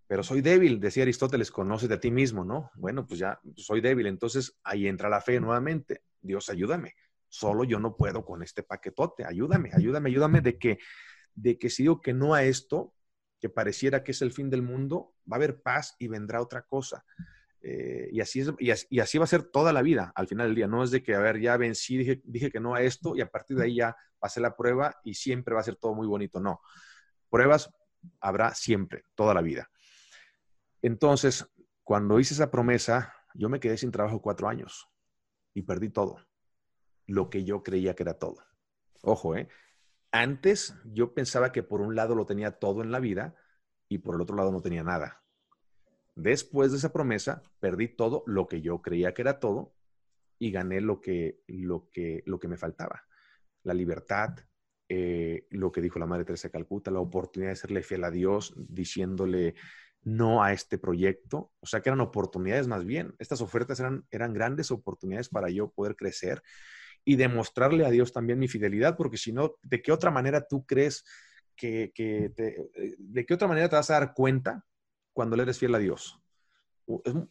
Speaker 3: pero soy débil, decía Aristóteles, conoce de ti mismo, ¿no? Bueno, pues ya soy débil, entonces ahí entra la fe nuevamente. Dios, ayúdame. Solo yo no puedo con este paquetote. Ayúdame, ayúdame, ayúdame de que, de que si digo que no a esto, que pareciera que es el fin del mundo, va a haber paz y vendrá otra cosa. Eh, y, así es, y, así, va a ser toda la vida al final del día. No es de que, a ver, ya vencí, dije, dije que no a esto y a partir de ahí ya pasé la prueba y siempre va a ser todo muy bonito. No, pruebas habrá siempre, toda la vida. Entonces, cuando hice esa promesa, yo me quedé sin trabajo cuatro años y perdí todo, lo que yo creía que era todo. Ojo, ¿eh? Antes yo pensaba que por un lado lo tenía todo en la vida y por el otro lado no tenía nada. Después de esa promesa, perdí todo lo que yo creía que era todo y gané lo que, lo que, lo que me faltaba. La libertad, eh, lo que dijo la Madre Teresa de Calcuta, la oportunidad de serle fiel a Dios, diciéndole no a este proyecto. O sea que eran oportunidades más bien. Estas ofertas eran, eran grandes oportunidades para yo poder crecer y demostrarle a Dios también mi fidelidad, porque si no, ¿de qué otra manera tú crees que, de qué otra manera te vas a dar cuenta cuando le eres fiel a Dios?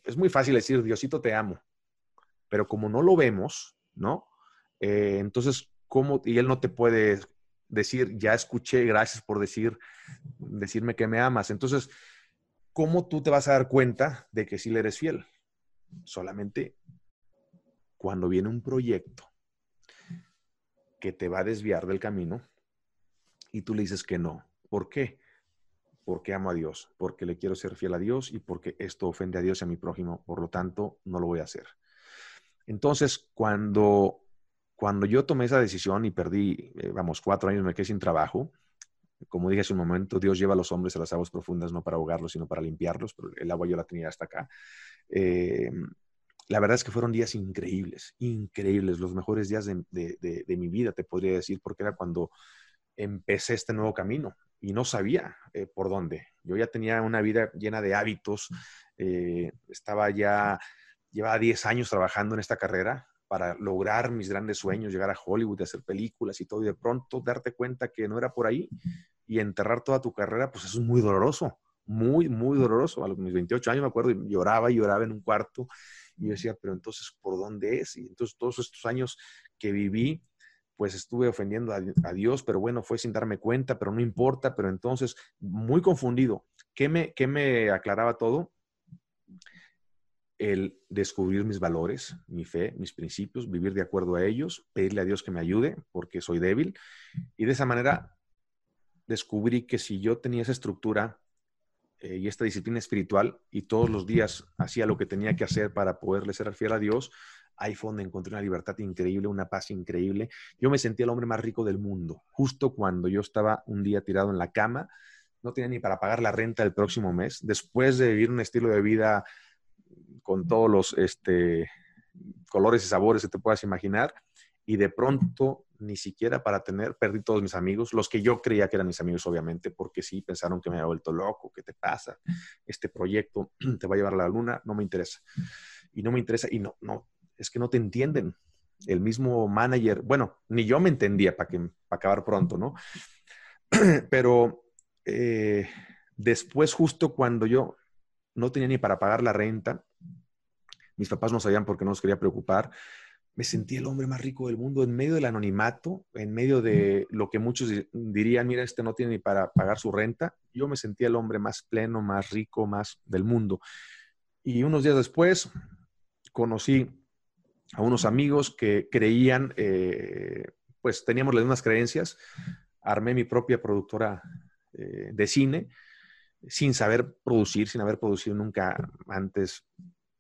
Speaker 3: Es, muy fácil decir, Diosito, te amo, pero como no lo vemos, ¿no? Eh, entonces, ¿cómo? Y Él no te puede decir, ya escuché, gracias por decir, decirme que me amas. Entonces, ¿cómo tú te vas a dar cuenta de que sí le eres fiel? Solamente cuando viene un proyecto que te va a desviar del camino y tú le dices que no. ¿Por qué? Porque amo a Dios, porque le quiero ser fiel a Dios y porque esto ofende a Dios y a mi prójimo. Por lo tanto, no lo voy a hacer. Entonces, cuando, cuando yo tomé esa decisión y perdí, eh, vamos, cuatro años, me quedé sin trabajo, como dije hace un momento, Dios lleva a los hombres a las aguas profundas no para ahogarlos, sino para limpiarlos, pero el agua yo la tenía hasta acá. Eh, la verdad es que fueron días increíbles, increíbles, los mejores días de, mi vida, te podría decir, porque era cuando empecé este nuevo camino y no sabía eh, por dónde. Yo ya tenía una vida llena de hábitos, eh, estaba ya, llevaba 10 años trabajando en esta carrera para lograr mis grandes sueños, llegar a Hollywood, hacer películas y todo, y de pronto darte cuenta que no era por ahí y enterrar toda tu carrera, pues eso es muy doloroso, muy, muy doloroso. A los mis 28 años me acuerdo, lloraba y lloraba en un cuarto y yo decía, pero entonces, ¿por dónde es? Y entonces todos estos años que viví, pues estuve ofendiendo a, Dios, pero bueno, fue sin darme cuenta, pero no importa, pero entonces, muy confundido. ¿Qué me, qué me aclaraba todo? El descubrir mis valores, mi fe, mis principios, vivir de acuerdo a ellos, pedirle a Dios que me ayude, porque soy débil. Y de esa manera descubrí que si yo tenía esa estructura eh, y esta disciplina espiritual y todos los días hacía lo que tenía que hacer para poderle ser fiel a Dios, ahí fue donde encontré una libertad increíble, una paz increíble. Yo me sentía el hombre más rico del mundo, justo cuando yo estaba un día tirado en la cama, no tenía ni para pagar la renta del próximo mes, después de vivir un estilo de vida con todos los este, colores y sabores que te puedas imaginar, y de pronto ni siquiera para tener, perdí todos mis amigos, los que yo creía que eran mis amigos, obviamente, porque sí, pensaron que me había vuelto loco, ¿qué te pasa? Este proyecto te va a llevar a la luna, no me interesa. Y no me interesa, y no, no, es que no te entienden. El mismo manager, bueno, ni yo me entendía para, que, para acabar pronto, ¿no? Pero eh, después, justo cuando yo no tenía ni para pagar la renta, mis papás no sabían por qué no nos quería preocupar, me sentí el hombre más rico del mundo en medio del anonimato, en medio de lo que muchos dirían, mira, este no tiene ni para pagar su renta. Yo me sentí el hombre más pleno, más rico, más del mundo. Y unos días después conocí a unos amigos que creían, eh, pues teníamos las mismas creencias. Armé mi propia productora eh, de cine sin saber producir, sin haber producido nunca antes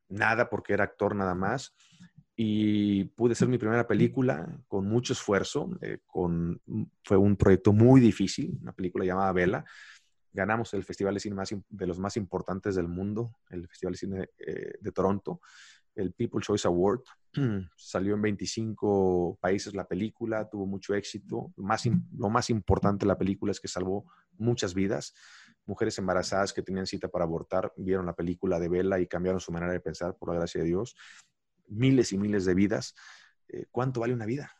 Speaker 3: nada porque era actor nada más y pude ser mi primera película con mucho esfuerzo. Eh, con, fue un proyecto muy difícil, una película llamada Vela. Ganamos el Festival de Cine más, de los más importantes del mundo, el Festival de Cine eh, de Toronto, el People Choice Award. Salió en 25 países la película, tuvo mucho éxito. Más, lo más importante de la película es que salvó muchas vidas. Mujeres embarazadas que tenían cita para abortar vieron la película de Vela y cambiaron su manera de pensar, por la gracia de Dios miles y miles de vidas, eh, ¿cuánto vale una vida?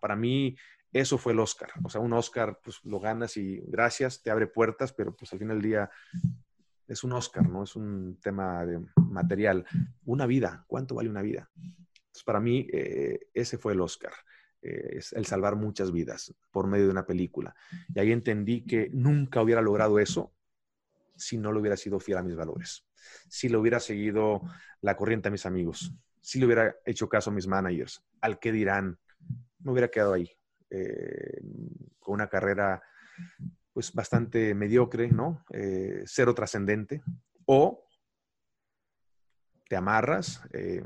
Speaker 3: Para mí, eso fue el Oscar. O sea, un Oscar, pues lo ganas y gracias, te abre puertas, pero pues al final del día es un Oscar, ¿no? Es un tema de material. Una vida, ¿cuánto vale una vida? Para mí, eh, ese fue el Oscar. Eh, es el salvar muchas vidas por medio de una película. Y ahí entendí que nunca hubiera logrado eso si no lo hubiera sido fiel a mis valores si le hubiera seguido la corriente a mis amigos, si le hubiera hecho caso a mis managers, al que dirán, me hubiera quedado ahí, eh, con una carrera pues bastante mediocre, ¿no? Eh, cero trascendente, o te amarras, eh,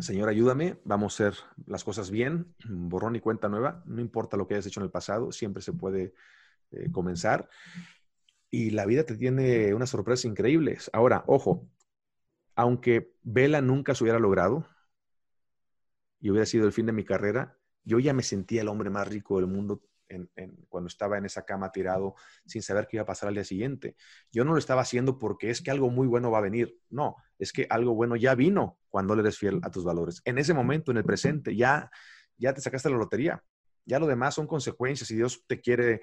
Speaker 3: Señor, ayúdame, vamos a hacer las cosas bien, borrón y cuenta nueva, no importa lo que hayas hecho en el pasado, siempre se puede comenzar y la vida te tiene unas sorpresas increíbles. Ahora, ojo, aunque Vela nunca se hubiera logrado y hubiera sido el fin de mi carrera, yo ya me sentía el hombre más rico del mundo cuando estaba en esa cama tirado sin saber qué iba a pasar al día siguiente. Yo no lo estaba haciendo porque es que algo muy bueno va a venir. No, es que algo bueno ya vino cuando le eres fiel a tus valores. En ese momento, en el presente, ya, ya te sacaste la lotería. Ya lo demás son consecuencias. Si Dios te quiere,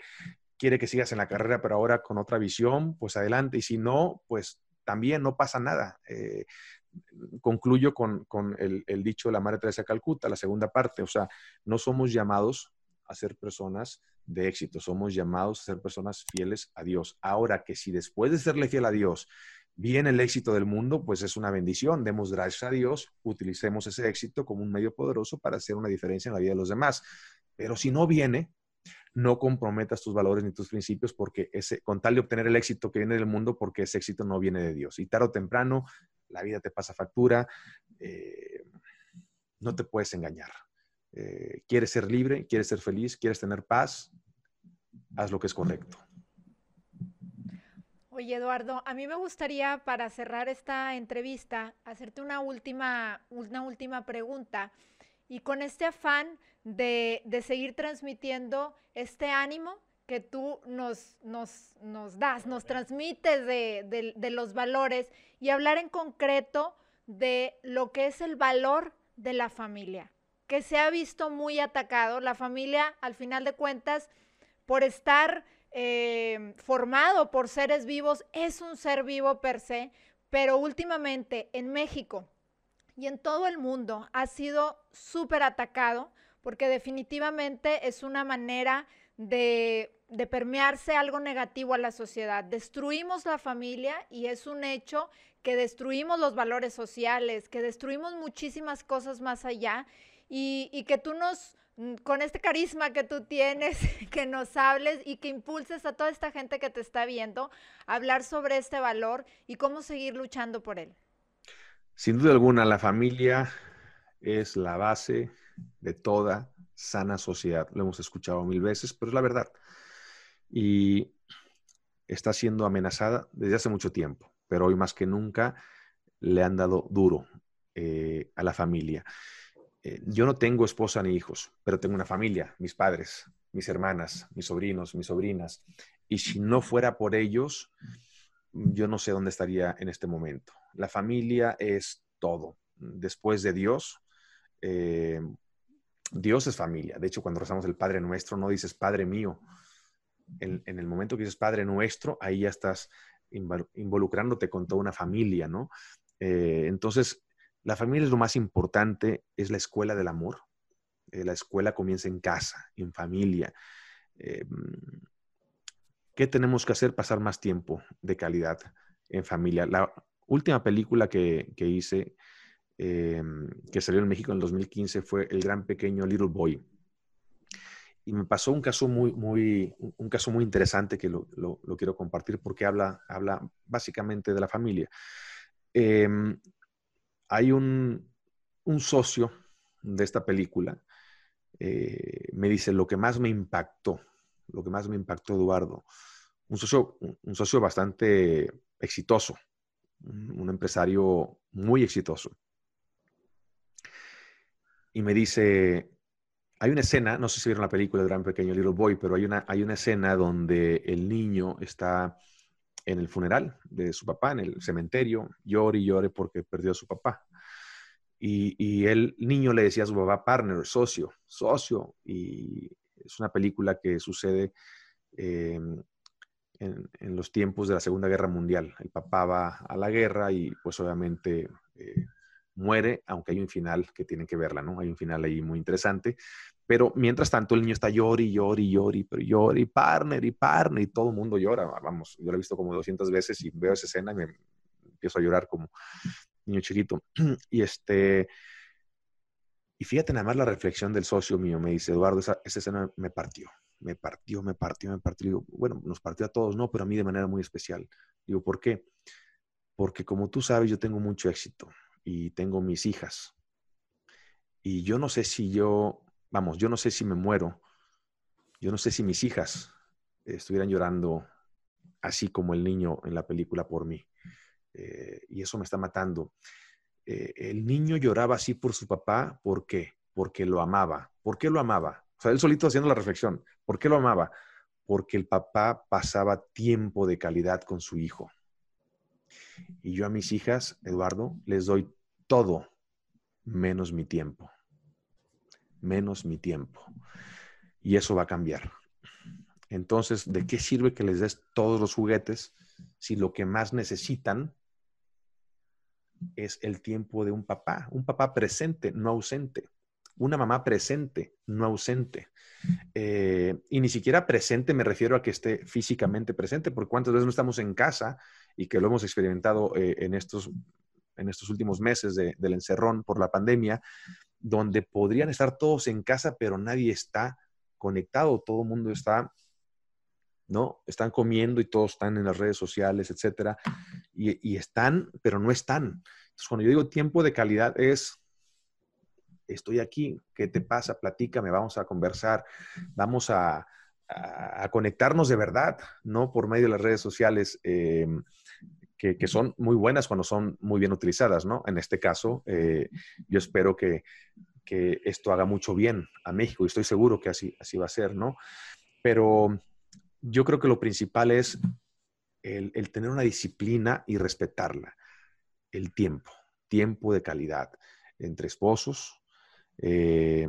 Speaker 3: quiere que sigas en la carrera, pero ahora con otra visión, pues adelante. Y si no, pues también no pasa nada. Eh, concluyo con, el, el, dicho de la Madre Teresa de Calcuta, la segunda parte. O sea, no somos llamados a ser personas de éxito, somos llamados a ser personas fieles a Dios. Ahora que si después de serle fiel a Dios viene el éxito del mundo, pues es una bendición. Demos gracias a Dios, utilicemos ese éxito como un medio poderoso para hacer una diferencia en la vida de los demás. Pero si no viene, no comprometas tus valores ni tus principios porque ese, con tal de obtener el éxito que viene del mundo, porque ese éxito no viene de Dios. Y tarde o temprano, la vida te pasa factura, eh, no te puedes engañar. Eh, quieres ser libre, quieres ser feliz, quieres tener paz, haz lo que es correcto.
Speaker 2: Oye, Eduardo, a mí me gustaría para cerrar esta entrevista hacerte una última, una última pregunta y con este afán de, seguir transmitiendo este ánimo que tú nos, nos, das, nos transmites de los valores y hablar en concreto de lo que es el valor de la familia que se ha visto muy atacado. La familia, al final de cuentas, por estar eh, formado por seres vivos, es un ser vivo per se, pero últimamente en México y en todo el mundo ha sido súper atacado porque definitivamente es una manera de, de, permearse algo negativo a la sociedad. Destruimos la familia y es un hecho que destruimos los valores sociales, que destruimos muchísimas cosas más allá y, que tú nos, con este carisma que tú tienes, que nos hables y que impulses a toda esta gente que te está viendo a hablar sobre este valor y cómo seguir luchando por él.
Speaker 3: Sin duda alguna, la familia es la base de toda sana sociedad. Lo hemos escuchado mil veces, pero es la verdad. Y está siendo amenazada desde hace mucho tiempo, pero hoy más que nunca le han dado duro eh, a la familia. Eh, yo no tengo esposa ni hijos, pero tengo una familia, mis padres, mis hermanas, mis sobrinos, mis sobrinas. Y si no fuera por ellos, yo no sé dónde estaría en este momento. La familia es todo. Después de Dios, eh, Dios es familia. De hecho, cuando rezamos el Padre Nuestro, no dices Padre mío. En, el momento que dices Padre Nuestro, ahí ya estás involucrándote con toda una familia, ¿no? Eh, entonces, la familia es lo más importante, es la escuela del amor. Eh, la escuela comienza en casa, en familia. Eh, ¿Qué tenemos que hacer? Pasar más tiempo de calidad en familia. La última película que, hice, eh, que salió en México en el 2015, fue El Gran Pequeño Little Boy. Y me pasó un caso muy, muy, un caso muy interesante que lo, quiero compartir porque habla, habla básicamente de la familia. Hay un, socio de esta película, eh, me dice, lo que más me impactó, lo que más me impactó, Eduardo, un socio, un socio bastante exitoso, un, empresario muy exitoso. Y me dice, hay una escena, no sé si vieron la película de Gran Pequeño Little Boy, pero hay una, hay una escena donde el niño está en el funeral de su papá, en el cementerio, llore y llore porque perdió a su papá. Y, el niño le decía a su papá, partner, socio, socio. Y es una película que sucede em, en, los tiempos de la Segunda Guerra Mundial. El papá va a la guerra y pues obviamente eh, muere, aunque hay un final que tienen que verla, ¿no? Hay un final ahí muy interesante. Pero mientras tanto el niño está llori, llori, llori, pero llori, partner y partner, y todo el mundo llora. Vamos, yo lo he visto como 200 veces y veo esa escena y me empiezo a llorar como niño chiquito. Y este, y fíjate nada más la reflexión del socio mío, me dice, Eduardo, esa, escena me partió, me partió, me partió, me partió. Digo, bueno, nos partió a todos, no, pero a mí de manera muy especial. Digo, ¿por qué? Porque como tú sabes, yo tengo mucho éxito y tengo mis hijas. Y yo no sé si yo vamos, yo no sé si me muero, yo no sé si mis hijas estuvieran llorando así como el niño en la película por mí. Eh, y eso me está matando. Eh, el niño lloraba así por su papá, ¿por qué? Porque lo amaba. ¿Por qué lo amaba? O sea, él solito haciendo la reflexión. ¿Por qué lo amaba? Porque el papá pasaba tiempo de calidad con su hijo. Y yo a mis hijas, Eduardo, les doy todo, menos mi tiempo. Menos mi tiempo. Y eso va a cambiar. Entonces, ¿de qué sirve que les des todos los juguetes si lo que más necesitan es el tiempo de un papá? Un papá presente, no ausente. Una mamá presente, no ausente. Eh, y ni siquiera presente me refiero a que esté físicamente presente, porque cuántas veces no estamos en casa y que lo hemos experimentado eh, en, estos, en estos últimos meses del encerrón por la pandemia, donde podrían estar todos en casa, pero nadie está conectado, todo el mundo está, ¿no? Están comiendo y todos están en las redes sociales, etcétera, y, y están, pero no están. Entonces, cuando yo digo tiempo de calidad es estoy aquí, ¿qué te pasa? Platícame, vamos a conversar, vamos a, conectarnos de verdad, no por medio de las redes sociales. Eh, que, son muy buenas cuando son muy bien utilizadas, ¿no? En este caso, eh, yo espero que, esto haga mucho bien a México y estoy seguro que así, así va a ser, ¿no? Pero yo creo que lo principal es el, el tener una disciplina y respetarla. El tiempo, tiempo de calidad entre esposos, eh,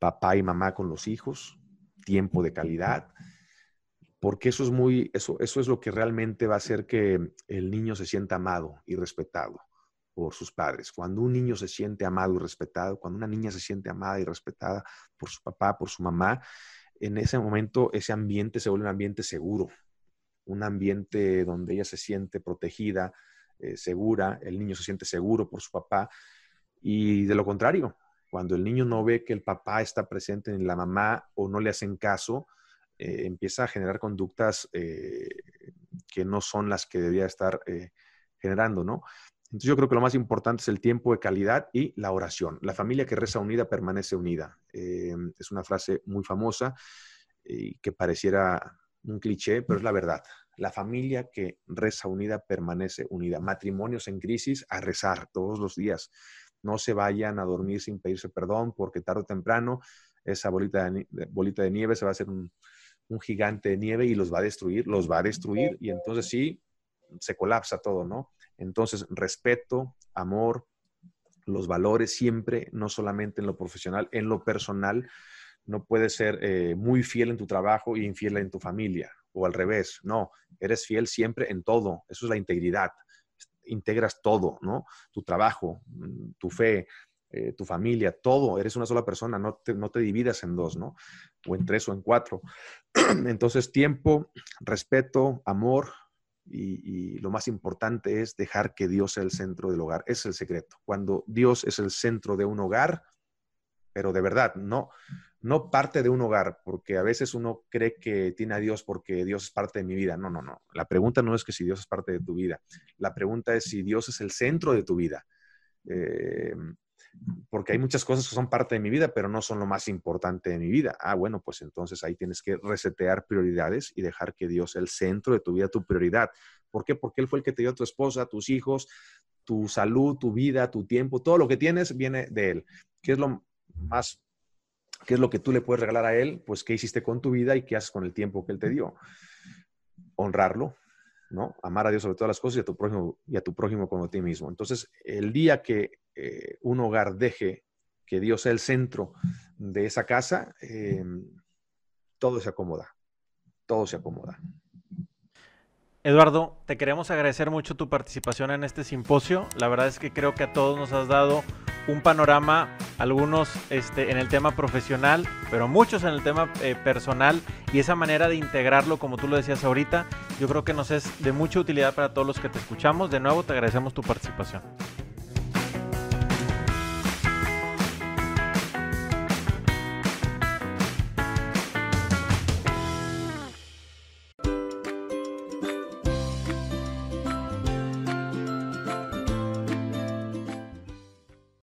Speaker 3: papá y mamá con los hijos, tiempo de calidad, porque eso es muy, eso, eso es lo que realmente va a hacer que el niño se sienta amado y respetado por sus padres. Cuando un niño se siente amado y respetado, cuando una niña se siente amada y respetada por su papá, por su mamá, en ese momento ese ambiente se vuelve un ambiente seguro, un ambiente donde ella se siente protegida, eh, segura, el niño se siente seguro por su papá. Y de lo contrario, cuando el niño no ve que el papá está presente en la mamá o no le hacen caso, eh, empieza a generar conductas eh, que no son las que debía estar eh, generando, ¿no? Entonces yo creo que lo más importante es el tiempo de calidad y la oración. La familia que reza unida permanece unida. es una frase muy famosa y que pareciera un cliché, pero es la verdad. La familia que reza unida permanece unida. Matrimonios en crisis a rezar todos los días no se vayan a dormir sin pedirse perdón, porque tarde o temprano esa bolita de nieve se va a hacer un, gigante de nieve y los va a destruir, los va a destruir y entonces sí, se colapsa todo, ¿no? Entonces, respeto, amor, los valores siempre, no solamente en lo profesional, en lo personal, no puedes ser eh, muy fiel en tu trabajo y infiel en tu familia, o al revés, no, eres fiel siempre en todo, eso es la integridad integras todo, ¿no? Tu trabajo, mm, tu fe, eh, tu familia, todo, eres una sola persona, no te, no te dividas en dos, ¿no? O en tres o en cuatro. Entonces, tiempo, respeto, amor y, lo más importante es dejar que Dios sea el centro del hogar. Es el secreto. Cuando Dios es el centro de un hogar, pero de verdad, no, no parte de un hogar, porque a veces uno cree que tiene a Dios porque Dios es parte de mi vida. No, no, no. La pregunta no es que si Dios es parte de tu vida. La pregunta es si Dios es el centro de tu vida. Eh, porque hay muchas cosas que son parte de mi vida, pero no son lo más importante de mi vida. Ah, bueno, pues entonces ahí tienes que resetear prioridades y dejar que Dios sea el centro de tu vida, tu prioridad. ¿Por qué? Porque Él fue el que te dio a tu esposa, tus hijos, tu salud, tu vida, tu tiempo, todo lo que tienes viene de Él. ¿Qué es lo más ¿Qué es lo que tú le puedes regalar a él? Pues qué hiciste con tu vida y qué haces con el tiempo que él te dio. Honrarlo, Amar a Dios sobre todas las cosas y a tu prójimo, y a tu prójimo como a ti mismo. Entonces, el día que eh, un hogar deje que Dios sea el centro de esa casa, eh, todo se acomoda. Todo se acomoda.
Speaker 1: Eduardo, te queremos agradecer mucho tu participación en este simposio. La verdad es que creo que a todos nos has dado un panorama, algunos este, en el tema profesional, pero muchos en el tema eh, personal y esa manera de integrarlo, como tú lo decías ahorita, yo creo que nos es de mucha utilidad para todos los que te escuchamos. De nuevo, te agradecemos tu participación.